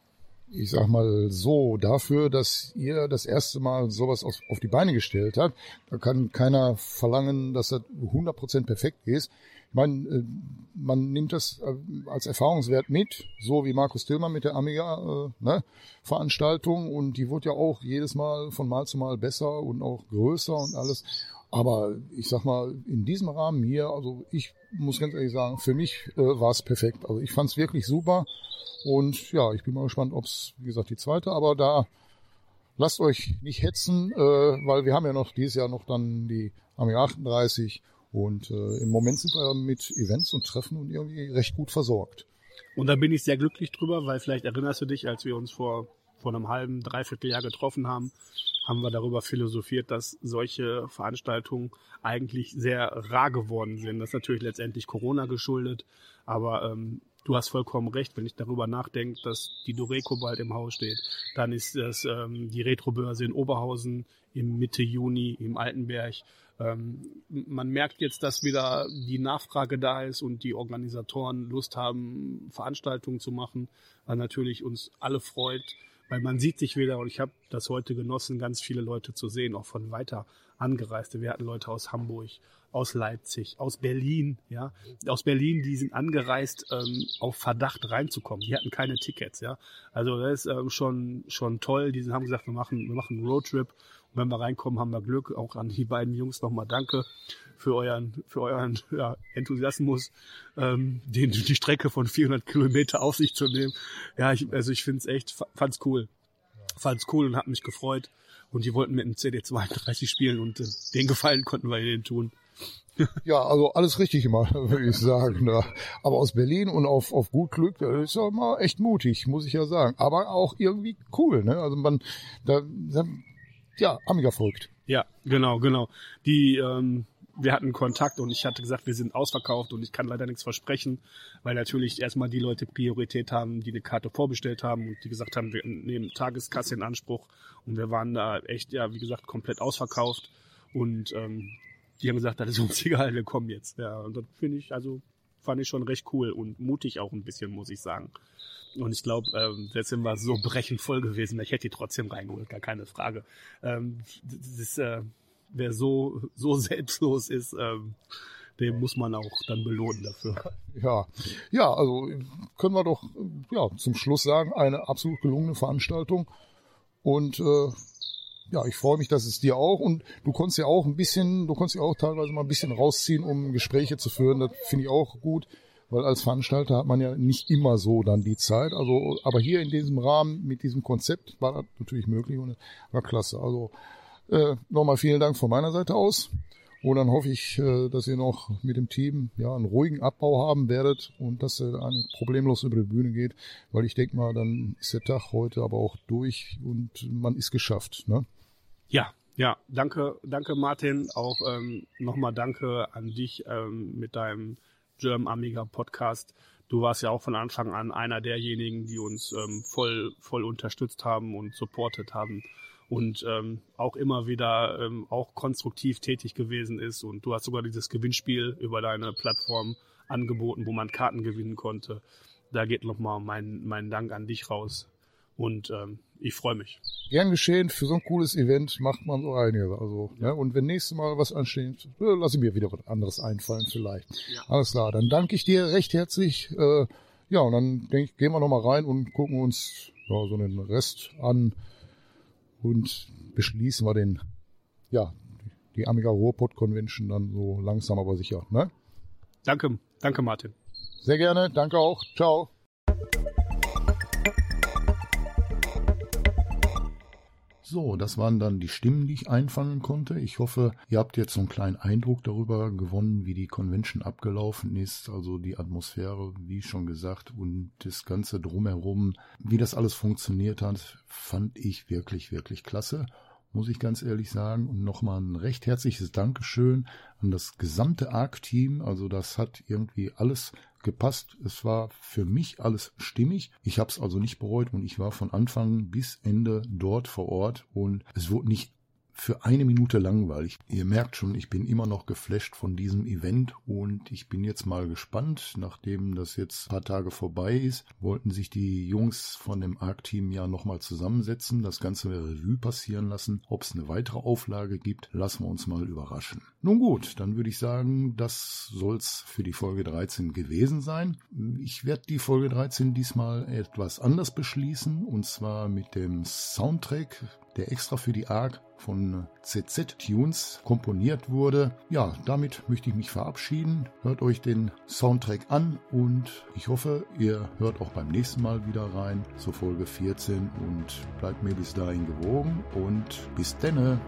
ich sag mal so, dafür, dass ihr das erste Mal sowas auf, auf die Beine gestellt habt, da kann keiner verlangen, dass das 100% perfekt ist. Ich meine, äh, man nimmt das äh, als Erfahrungswert mit, so wie Markus Tillmann mit der Amiga äh, ne, und die wird ja auch jedes Mal von Mal zu Mal besser und auch größer und alles. Aber ich sag mal, in diesem Rahmen hier, also ich muss ganz ehrlich sagen, für mich äh, war es perfekt. Also ich fand es wirklich super. Und ja, ich bin mal gespannt, ob es, wie gesagt, die zweite, aber da lasst euch nicht hetzen, äh, weil wir haben ja noch dieses Jahr noch dann die Amiga 38 und äh, im Moment sind wir mit Events und Treffen und irgendwie recht gut versorgt. Und da bin ich sehr glücklich drüber, weil vielleicht erinnerst du dich, als wir uns vor, vor einem halben, dreiviertel Jahr getroffen haben, haben wir darüber philosophiert, dass solche Veranstaltungen eigentlich sehr rar geworden sind. Das ist natürlich letztendlich Corona geschuldet, aber ähm, du hast vollkommen recht, wenn ich darüber nachdenke, dass die Doreco bald im Haus steht, dann ist das ähm, die Retrobörse in Oberhausen im Mitte Juni im Altenberg. Ähm, man merkt jetzt, dass wieder die Nachfrage da ist und die Organisatoren Lust haben, Veranstaltungen zu machen, was natürlich uns alle freut, weil man sieht sich wieder. Und ich habe das heute genossen, ganz viele Leute zu sehen, auch von weiter Angereiste. Wir hatten Leute aus Hamburg, aus Leipzig, aus Berlin, ja, aus Berlin, die sind angereist, ähm, auf Verdacht reinzukommen. Die hatten keine Tickets, ja. Also das ist ähm, schon schon toll. Die haben gesagt, wir machen wir machen einen Roadtrip und wenn wir reinkommen, haben wir Glück. Auch an die beiden Jungs nochmal Danke für euren für euren ja, Enthusiasmus, ähm, den die Strecke von 400 Kilometer auf sich zu nehmen. Ja, ich, also ich finde es echt, fand's cool, fand's cool und hat mich gefreut. Und die wollten mit dem CD32 spielen und äh, den Gefallen konnten wir ihnen tun. [LAUGHS] Ja, also alles richtig gemacht, [LAUGHS] würde ich sagen. Ne? Aber aus Berlin und auf, auf gut Glück, das ist ja mal echt mutig, muss ich ja sagen. Aber auch irgendwie cool, ne? Also man, da, da ja, Amiga folgt. Ja, genau, genau. Die, ähm, wir hatten Kontakt und ich hatte gesagt, wir sind ausverkauft und ich kann leider nichts versprechen, weil natürlich erstmal die Leute Priorität haben, die eine Karte vorbestellt haben und die gesagt haben, wir nehmen Tageskasse in Anspruch und wir waren da echt, ja, wie gesagt, komplett ausverkauft und ähm, die haben gesagt, das ist uns [LAUGHS] egal, wir kommen jetzt. Ja, und das finde ich, also fand ich schon recht cool und mutig auch ein bisschen, muss ich sagen. Und ich glaube, ähm, jetzt sind wir so brechend voll gewesen, ich hätte die trotzdem reingeholt, gar keine Frage. Ähm, das ist, äh, wer so, so [LAUGHS] selbstlos ist, ähm, dem muss man auch dann belohnen dafür. Ja, ja, also können wir doch ja zum Schluss sagen, eine absolut gelungene Veranstaltung. Und äh, ja, ich freue mich, dass es dir auch und du konntest ja auch ein bisschen, du konntest ja auch teilweise mal ein bisschen rausziehen, um Gespräche zu führen. Das finde ich auch gut, weil als Veranstalter hat man ja nicht immer so dann die Zeit. Also, aber hier in diesem Rahmen mit diesem Konzept war das natürlich möglich und war klasse. Also äh, nochmal vielen Dank von meiner Seite aus. Und dann hoffe ich, äh, dass ihr noch mit dem Team ja einen ruhigen Abbau haben werdet und dass er problemlos über die Bühne geht, weil ich denke mal, dann ist der Tag heute aber auch durch und man ist geschafft. Ne? Ja, ja, danke, danke Martin. Auch ähm, nochmal danke an dich ähm, mit deinem German Amiga Podcast. Du warst ja auch von Anfang an einer derjenigen, die uns ähm, voll, voll unterstützt haben und supportet haben und ähm, auch immer wieder ähm, auch konstruktiv tätig gewesen ist. Und du hast sogar dieses Gewinnspiel über deine Plattform angeboten, wo man Karten gewinnen konnte. Da geht nochmal mein, mein Dank an dich raus. Und ähm, ich freue mich. Gern geschehen, für so ein cooles Event macht man so einiges. Also, ja. ne? Und wenn nächstes Mal was ansteht, äh, lasse ich mir wieder was anderes einfallen vielleicht. Ja. Alles klar, dann danke ich dir recht herzlich. Äh, ja, und dann denke ich, gehen wir nochmal rein und gucken uns ja, so den Rest an und beschließen wir den, ja, die Amiga Ruhrpott Convention dann so langsam aber sicher. Ne? Danke, danke Martin. Sehr gerne, danke auch. Ciao. So, das waren dann die Stimmen, die ich einfangen konnte. Ich hoffe, ihr habt jetzt so einen kleinen Eindruck darüber gewonnen, wie die Convention abgelaufen ist. Also die Atmosphäre, wie schon gesagt, und das Ganze drumherum, wie das alles funktioniert hat, fand ich wirklich, wirklich klasse muss ich ganz ehrlich sagen. Und nochmal ein recht herzliches Dankeschön an das gesamte ARC-Team. Also das hat irgendwie alles gepasst. Es war für mich alles stimmig. Ich habe es also nicht bereut und ich war von Anfang bis Ende dort vor Ort und es wurde nicht für eine Minute langweilig. Ihr merkt schon, ich bin immer noch geflasht von diesem Event und ich bin jetzt mal gespannt, nachdem das jetzt ein paar Tage vorbei ist, wollten sich die Jungs von dem ARC-Team ja nochmal zusammensetzen, das ganze Revue passieren lassen. Ob es eine weitere Auflage gibt, lassen wir uns mal überraschen. Nun gut, dann würde ich sagen, das soll's für die Folge 13 gewesen sein. Ich werde die Folge 13 diesmal etwas anders beschließen und zwar mit dem Soundtrack, der extra für die ARC von CZ Tunes komponiert wurde. Ja, damit möchte ich mich verabschieden. Hört euch den Soundtrack an und ich hoffe, ihr hört auch beim nächsten Mal wieder rein zur Folge 14 und bleibt mir bis dahin gewogen und bis denne.